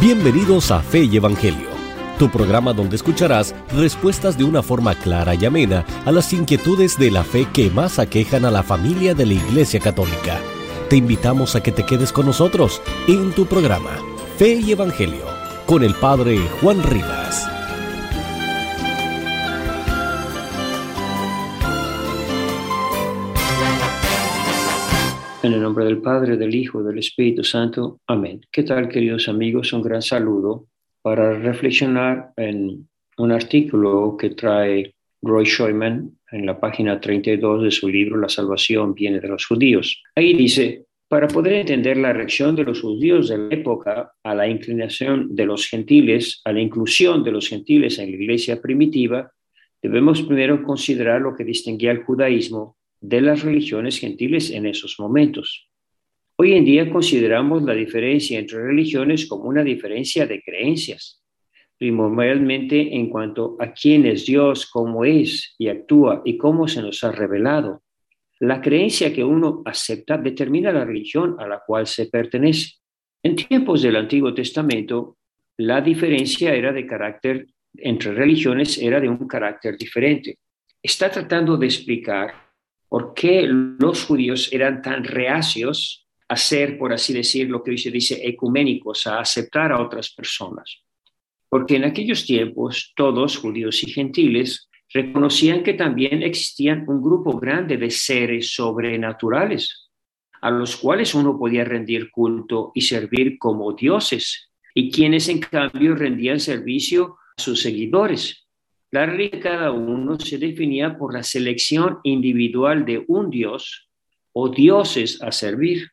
Bienvenidos a Fe y Evangelio, tu programa donde escucharás respuestas de una forma clara y amena a las inquietudes de la fe que más aquejan a la familia de la Iglesia Católica. Te invitamos a que te quedes con nosotros en tu programa Fe y Evangelio con el Padre Juan Rivas. En el nombre del Padre, del Hijo del Espíritu Santo. Amén. ¿Qué tal, queridos amigos? Un gran saludo para reflexionar en un artículo que trae Roy Scheumann en la página 32 de su libro La salvación viene de los judíos. Ahí dice, para poder entender la reacción de los judíos de la época a la inclinación de los gentiles, a la inclusión de los gentiles en la iglesia primitiva, debemos primero considerar lo que distinguía el judaísmo de las religiones gentiles en esos momentos. Hoy en día consideramos la diferencia entre religiones como una diferencia de creencias, primordialmente en cuanto a quién es Dios, cómo es y actúa y cómo se nos ha revelado. La creencia que uno acepta determina la religión a la cual se pertenece. En tiempos del Antiguo Testamento, la diferencia era de carácter entre religiones era de un carácter diferente. Está tratando de explicar por qué los judíos eran tan reacios a ser, por así decir, lo que hoy se dice ecuménicos, a aceptar a otras personas. Porque en aquellos tiempos todos, judíos y gentiles, reconocían que también existían un grupo grande de seres sobrenaturales, a los cuales uno podía rendir culto y servir como dioses, y quienes en cambio rendían servicio a sus seguidores. La religión de cada uno se definía por la selección individual de un dios o dioses a servir.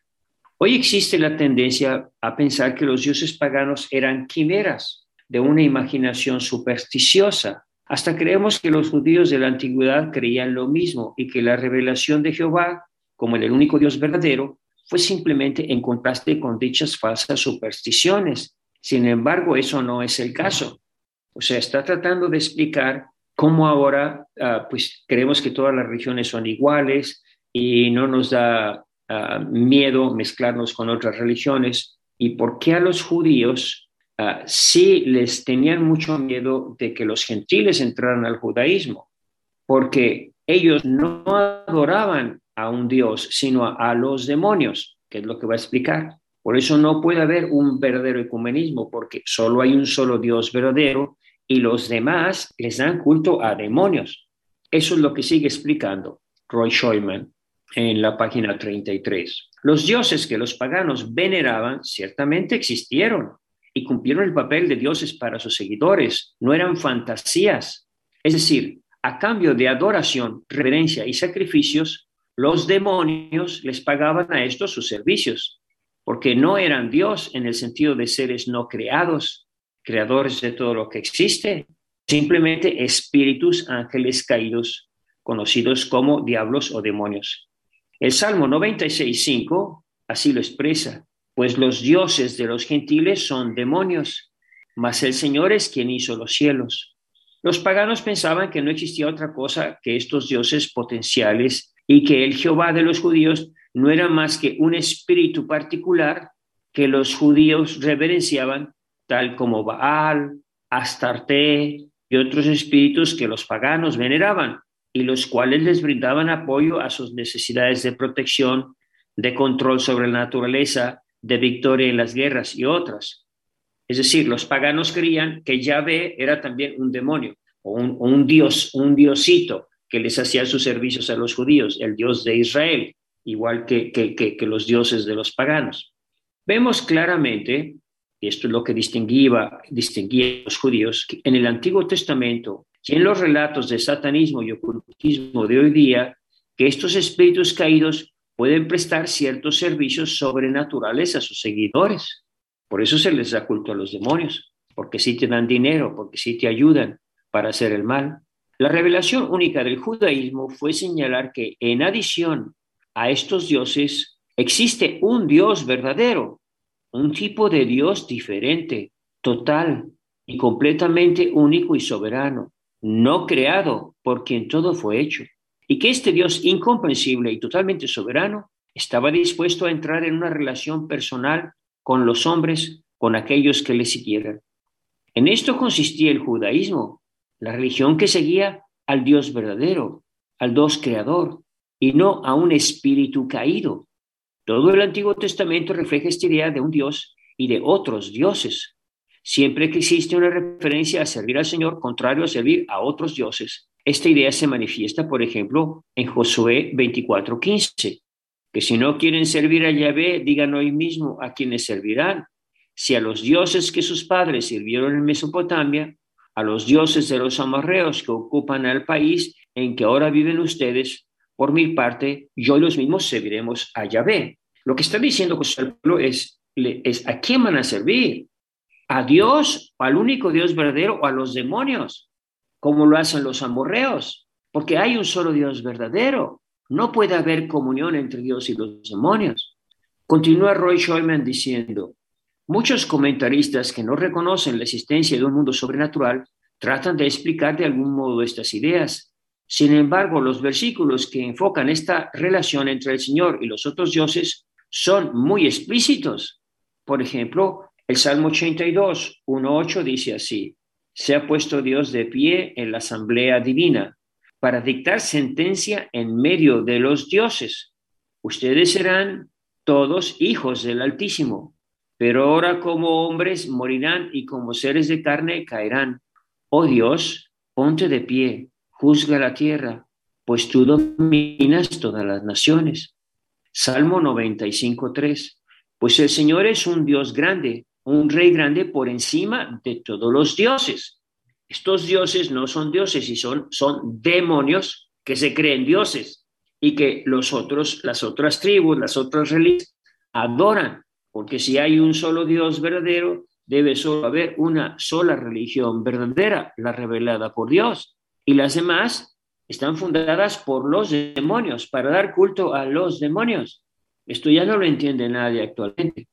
Hoy existe la tendencia a pensar que los dioses paganos eran quimeras de una imaginación supersticiosa. Hasta creemos que los judíos de la antigüedad creían lo mismo y que la revelación de Jehová, como el único Dios verdadero, fue simplemente en contraste con dichas falsas supersticiones. Sin embargo, eso no es el caso. O sea, está tratando de explicar cómo ahora ah, pues creemos que todas las religiones son iguales y no nos da ah, miedo mezclarnos con otras religiones y por qué a los judíos uh, sí les tenían mucho miedo de que los gentiles entraran al judaísmo, porque ellos no adoraban a un Dios, sino a, a los demonios, que es lo que va a explicar. Por eso no puede haber un verdadero ecumenismo, porque solo hay un solo Dios verdadero y los demás les dan culto a demonios. Eso es lo que sigue explicando Roy Scheumann en la página 33. Los dioses que los paganos veneraban ciertamente existieron y cumplieron el papel de dioses para sus seguidores, no eran fantasías. Es decir, a cambio de adoración, reverencia y sacrificios, los demonios les pagaban a estos sus servicios, porque no eran Dios en el sentido de seres no creados, creadores de todo lo que existe, simplemente espíritus, ángeles caídos, conocidos como diablos o demonios. El Salmo 96.5 así lo expresa, pues los dioses de los gentiles son demonios, mas el Señor es quien hizo los cielos. Los paganos pensaban que no existía otra cosa que estos dioses potenciales y que el Jehová de los judíos no era más que un espíritu particular que los judíos reverenciaban tal como Baal, Astarte y otros espíritus que los paganos veneraban y los cuales les brindaban apoyo a sus necesidades de protección, de control sobre la naturaleza, de victoria en las guerras y otras. Es decir, los paganos creían que Yahvé era también un demonio o un, dios, un diosito que les hacía sus servicios a los judíos, el dios de Israel, igual que, que, que los dioses de los paganos. Vemos claramente y esto es lo que distinguía, distinguía a los judíos, en el Antiguo Testamento y en los relatos de satanismo y ocultismo de hoy día, que estos espíritus caídos pueden prestar ciertos servicios sobrenaturales a sus seguidores. Por eso se les da culto a los demonios, porque sí te dan dinero, porque sí te ayudan para hacer el mal. La revelación única del judaísmo fue señalar que en adición a estos dioses existe un Dios verdadero, un tipo de Dios diferente, total y completamente único y soberano, no creado por quien todo fue hecho, y que este Dios incomprensible y totalmente soberano estaba dispuesto a entrar en una relación personal con los hombres con aquellos que le siguieran. En esto consistía el judaísmo, la religión que seguía al Dios verdadero, al Dios creador, y no a un espíritu caído. Todo el Antiguo Testamento refleja esta idea de un Dios y de otros dioses. Siempre que existe una referencia a servir al Señor contrario a servir a otros dioses, esta idea se manifiesta, por ejemplo, en Josué 24:15, que si no quieren servir a Yahvé, digan hoy mismo a quienes servirán, si a los dioses que sus padres sirvieron en Mesopotamia, a los dioses de los amorreos que ocupan el país en que ahora viven ustedes, por mi parte, yo y los mismos serviremos a Yahvé. Lo que está diciendo José es, es, ¿a quién van a servir? ¿A Dios, al único Dios verdadero o a los demonios? Como lo hacen los amorreos, porque hay un solo Dios verdadero. No puede haber comunión entre Dios y los demonios. Continúa Roy Schoeman diciendo, muchos comentaristas que no reconocen la existencia de un mundo sobrenatural tratan de explicar de algún modo estas ideas, sin embargo, los versículos que enfocan esta relación entre el Señor y los otros dioses son muy explícitos. Por ejemplo, el Salmo 82, 1.8 dice así, se ha puesto Dios de pie en la asamblea divina para dictar sentencia en medio de los dioses. Ustedes serán todos hijos del Altísimo, pero ahora como hombres morirán y como seres de carne caerán. Oh Dios, ponte de pie juzga la tierra, pues tú dominas todas las naciones. Salmo 95.3. Pues el Señor es un Dios grande, un rey grande por encima de todos los dioses. Estos dioses no son dioses y son, son demonios que se creen dioses y que los otros, las otras tribus, las otras religiones adoran, porque si hay un solo Dios verdadero, debe solo haber una sola religión verdadera, la revelada por Dios y las demás están fundadas por los demonios, para dar culto a los demonios. Esto ya no lo entiende nadie actualmente.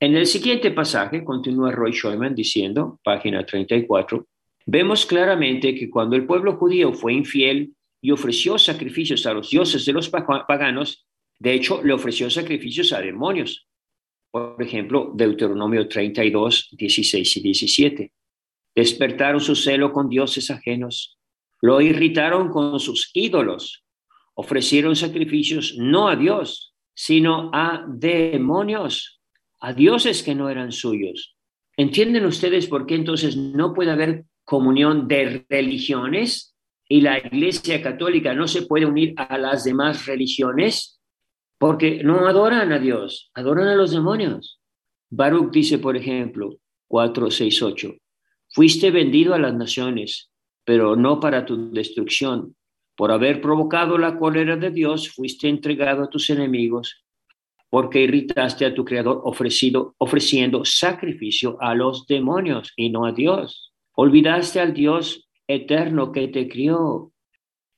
En el siguiente pasaje, continúa Roy Schoeman diciendo, página 34, vemos claramente que cuando el pueblo judío fue infiel y ofreció sacrificios a los dioses de los paganos, de hecho, le ofreció sacrificios a demonios. Por ejemplo, Deuteronomio 32, 16 y 17. Despertaron su celo con dioses ajenos lo irritaron con sus ídolos. Ofrecieron sacrificios no a Dios, sino a demonios, a dioses que no eran suyos. ¿Entienden ustedes por qué entonces no puede haber comunión de religiones y la Iglesia Católica no se puede unir a las demás religiones? Porque no adoran a Dios, adoran a los demonios. Baruch dice, por ejemplo, 4, 6, 8, fuiste vendido a las naciones pero no para tu destrucción. Por haber provocado la cólera de Dios, fuiste entregado a tus enemigos, porque irritaste a tu Creador ofreciendo sacrificio a los demonios y no a Dios. Olvidaste al Dios eterno que te crió.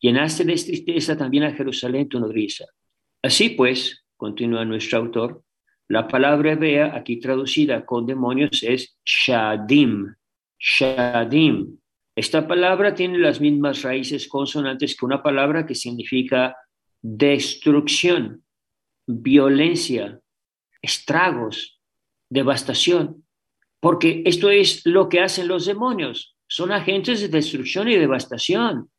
Llenaste de tristeza también a Jerusalén tu nodriza. Así pues, continúa nuestro autor, la palabra hebrea aquí traducida con demonios es shadim. Shadim, esta palabra tiene las mismas raíces consonantes que una palabra que significa destrucción, violencia, estragos, devastación, porque esto es lo que hacen los demonios. Son agentes de destrucción y devastación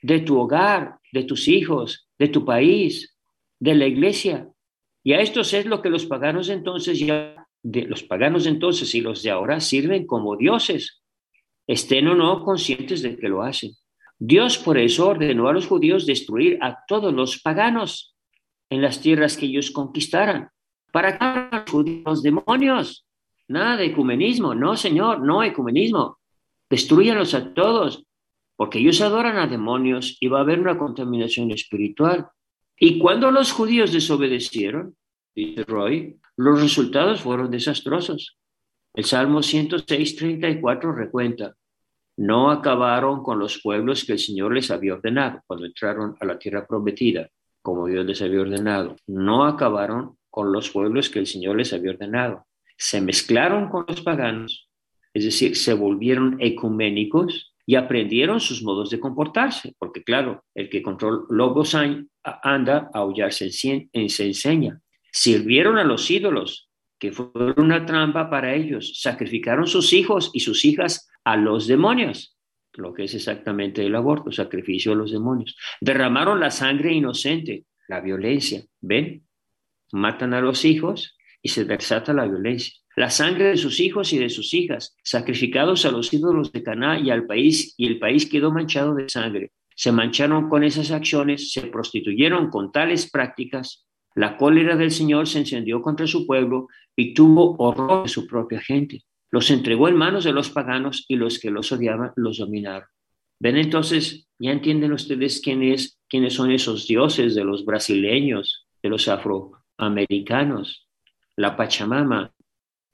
de tu hogar, de tus hijos, de tu país, de la iglesia. Y a estos es lo que los paganos entonces ya, de los paganos entonces y los de ahora sirven como dioses estén o no conscientes de que lo hacen. Dios por eso ordenó a los judíos destruir a todos los paganos en las tierras que ellos conquistaran. ¿Para que judíos demonios? Nada de ecumenismo, no señor, no ecumenismo. Destruyanlos a todos, porque ellos adoran a demonios y va a haber una contaminación espiritual. Y cuando los judíos desobedecieron, dice Roy, los resultados fueron desastrosos. El Salmo 106, 34 recuenta, no acabaron con los pueblos que el Señor les había ordenado cuando entraron a la tierra prometida, como Dios les había ordenado. No acabaron con los pueblos que el Señor les había ordenado. Se mezclaron con los paganos, es decir, se volvieron ecuménicos y aprendieron sus modos de comportarse, porque claro, el que controla lobos anda, a aullar se enseña. Sirvieron a los ídolos, que fue una trampa para ellos. Sacrificaron sus hijos y sus hijas a los demonios, lo que es exactamente el aborto, sacrificio a los demonios. Derramaron la sangre inocente, la violencia. ¿Ven? Matan a los hijos y se desata la violencia. La sangre de sus hijos y de sus hijas, sacrificados a los ídolos de Caná y al país, y el país quedó manchado de sangre. Se mancharon con esas acciones, se prostituyeron con tales prácticas. La cólera del Señor se encendió contra su pueblo y tuvo horror de su propia gente. Los entregó en manos de los paganos y los que los odiaban los dominaron. Ven entonces, ya entienden ustedes quién es, quiénes son esos dioses de los brasileños, de los afroamericanos, la Pachamama.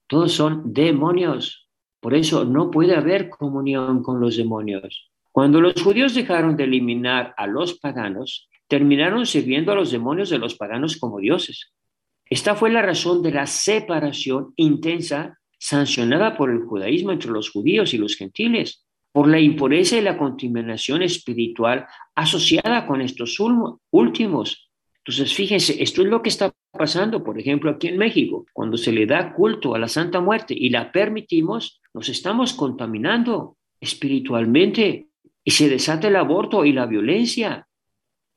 Todos son demonios. Por eso no puede haber comunión con los demonios. Cuando los judíos dejaron de eliminar a los paganos, terminaron sirviendo a los demonios de los paganos como dioses. Esta fue la razón de la separación intensa sancionada por el judaísmo entre los judíos y los gentiles, por la impureza y la contaminación espiritual asociada con estos últimos. Entonces, fíjense, esto es lo que está pasando, por ejemplo, aquí en México. Cuando se le da culto a la Santa Muerte y la permitimos, nos estamos contaminando espiritualmente y se desata el aborto y la violencia.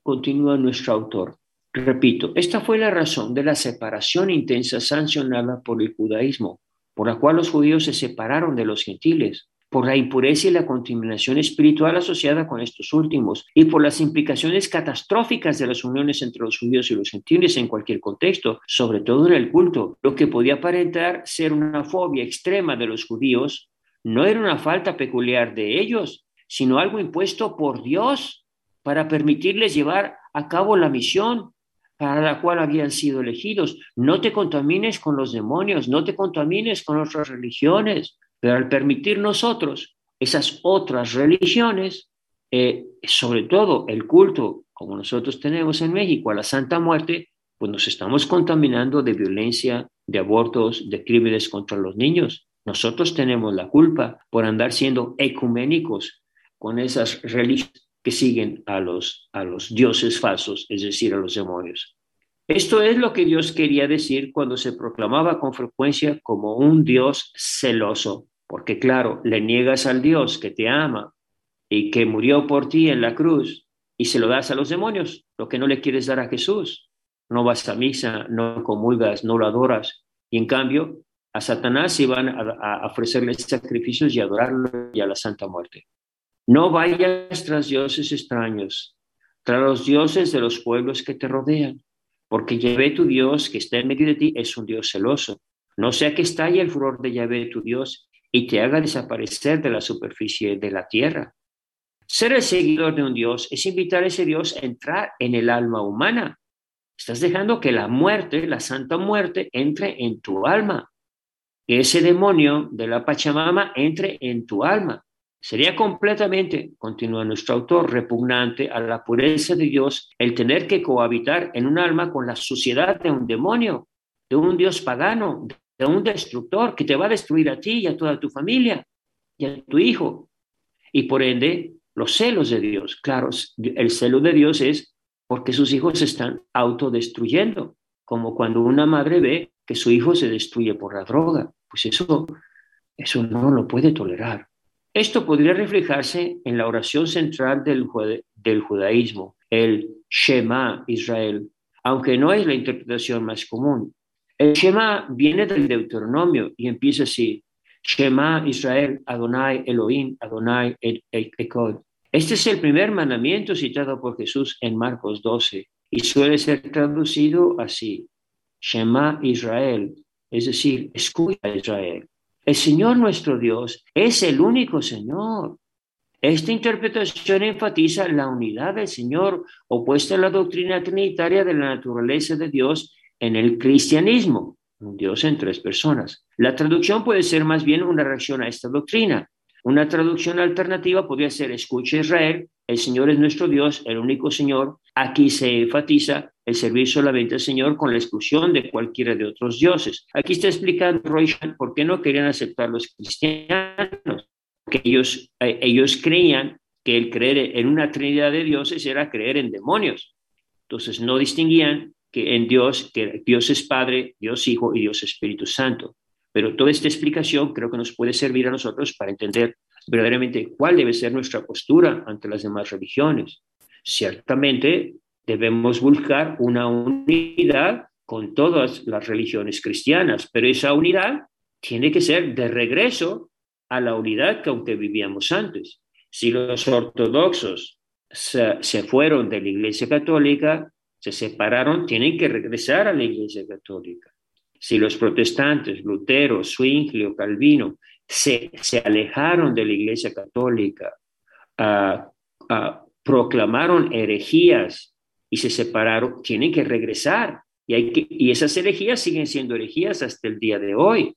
Continúa nuestro autor. Repito, esta fue la razón de la separación intensa sancionada por el judaísmo, por la cual los judíos se separaron de los gentiles, por la impureza y la contaminación espiritual asociada con estos últimos y por las implicaciones catastróficas de las uniones entre los judíos y los gentiles en cualquier contexto, sobre todo en el culto. Lo que podía aparentar ser una fobia extrema de los judíos no era una falta peculiar de ellos, sino algo impuesto por Dios para permitirles llevar a cabo la misión para la cual habían sido elegidos. No te contamines con los demonios, no te contamines con otras religiones, pero al permitir nosotros esas otras religiones, eh, sobre todo el culto como nosotros tenemos en México a la Santa Muerte, pues nos estamos contaminando de violencia, de abortos, de crímenes contra los niños. Nosotros tenemos la culpa por andar siendo ecuménicos con esas religiones que siguen a los, a los dioses falsos, es decir, a los demonios. Esto es lo que Dios quería decir cuando se proclamaba con frecuencia como un Dios celoso, porque claro, le niegas al Dios que te ama y que murió por ti en la cruz y se lo das a los demonios, lo que no le quieres dar a Jesús. No vas a misa, no comulgas, no lo adoras. Y en cambio, a Satanás iban a, a ofrecerle sacrificios y adorarlo y a la Santa Muerte. No vayas tras dioses extraños, tras los dioses de los pueblos que te rodean, porque Yahvé tu Dios que está en medio de ti es un Dios celoso. No sea que estalle el furor de Yahvé tu Dios y te haga desaparecer de la superficie de la tierra. Ser el seguidor de un Dios es invitar a ese Dios a entrar en el alma humana. Estás dejando que la muerte, la santa muerte, entre en tu alma. Que ese demonio de la Pachamama entre en tu alma. Sería completamente, continúa nuestro autor, repugnante a la pureza de Dios el tener que cohabitar en un alma con la suciedad de un demonio, de un Dios pagano, de un destructor que te va a destruir a ti y a toda tu familia y a tu hijo. Y por ende, los celos de Dios, claro, el celo de Dios es porque sus hijos se están autodestruyendo, como cuando una madre ve que su hijo se destruye por la droga. Pues eso, eso no lo puede tolerar. Esto podría reflejarse en la oración central del, judaísmo, el Shema Israel, aunque no es la interpretación más común. El Shema viene del Deuteronomio y empieza así, Shema Israel, Adonai Elohim, Adonai Ekod. Este es el primer mandamiento citado por Jesús en Marcos 12 y suele ser traducido así, Shema Israel, es decir, escucha Israel. El Señor nuestro Dios es el único Señor. Esta interpretación enfatiza la unidad del Señor opuesta a la doctrina trinitaria de la naturaleza de Dios en el cristianismo, un Dios en tres personas. La traducción puede ser más bien una reacción a esta doctrina. Una traducción alternativa podría ser escucha Israel, el Señor es nuestro Dios, el único Señor. Aquí se enfatiza el servicio solamente al Señor con la exclusión de cualquiera de otros dioses. Aquí está explicando Roy por qué no querían aceptar los cristianos, que ellos, eh, ellos creían que el creer en una trinidad de dioses era creer en demonios. Entonces no distinguían que en Dios, que Dios es Padre, Dios Hijo y Dios Espíritu Santo. Pero toda esta explicación creo que nos puede servir a nosotros para entender verdaderamente cuál debe ser nuestra postura ante las demás religiones. Ciertamente debemos buscar una unidad con todas las religiones cristianas, pero esa unidad tiene que ser de regreso a la unidad que aunque vivíamos antes. Si los ortodoxos se, fueron de la Iglesia Católica, se separaron, tienen que regresar a la Iglesia Católica. Si los protestantes, Lutero, Zwingli Calvino, se, se, alejaron de la Iglesia Católica, ah, ah, proclamaron herejías y se separaron, tienen que regresar. Y, hay que, y esas herejías siguen siendo herejías hasta el día de hoy.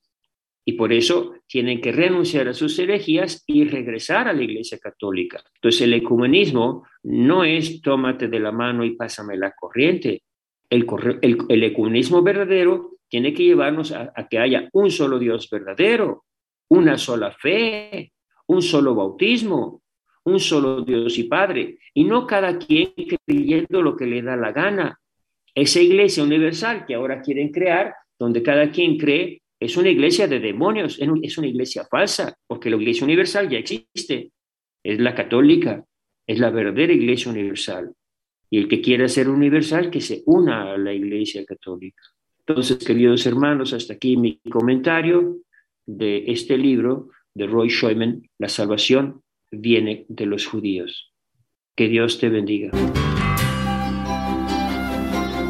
Y por eso tienen que renunciar a sus herejías y regresar a la Iglesia Católica. Entonces el ecumenismo no es tómate de la mano y pásame la corriente. El, el, ecumenismo verdadero tiene que llevarnos a que haya un solo Dios verdadero, una sola fe, un solo bautismo, un solo Dios y Padre, y no cada quien creyendo lo que le da la gana. Esa iglesia universal que ahora quieren crear, donde cada quien cree es una iglesia de demonios, es una iglesia falsa, porque la iglesia universal ya existe, es la católica, es la verdadera iglesia universal. Y el que quiera ser universal, que se una a la iglesia católica. Entonces, queridos hermanos, hasta aquí mi comentario de este libro de Roy Scheumann, La salvación viene de los judíos. Que Dios te bendiga.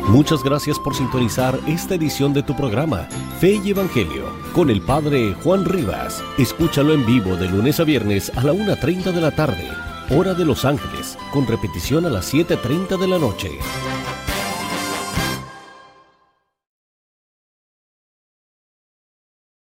Muchas gracias por sintonizar esta edición de tu programa, Fe y Evangelio, con el Padre Juan Rivas. Escúchalo en vivo de lunes a viernes a la 1.30 de la tarde, hora de Los Ángeles, con repetición a las 7.30 de la noche.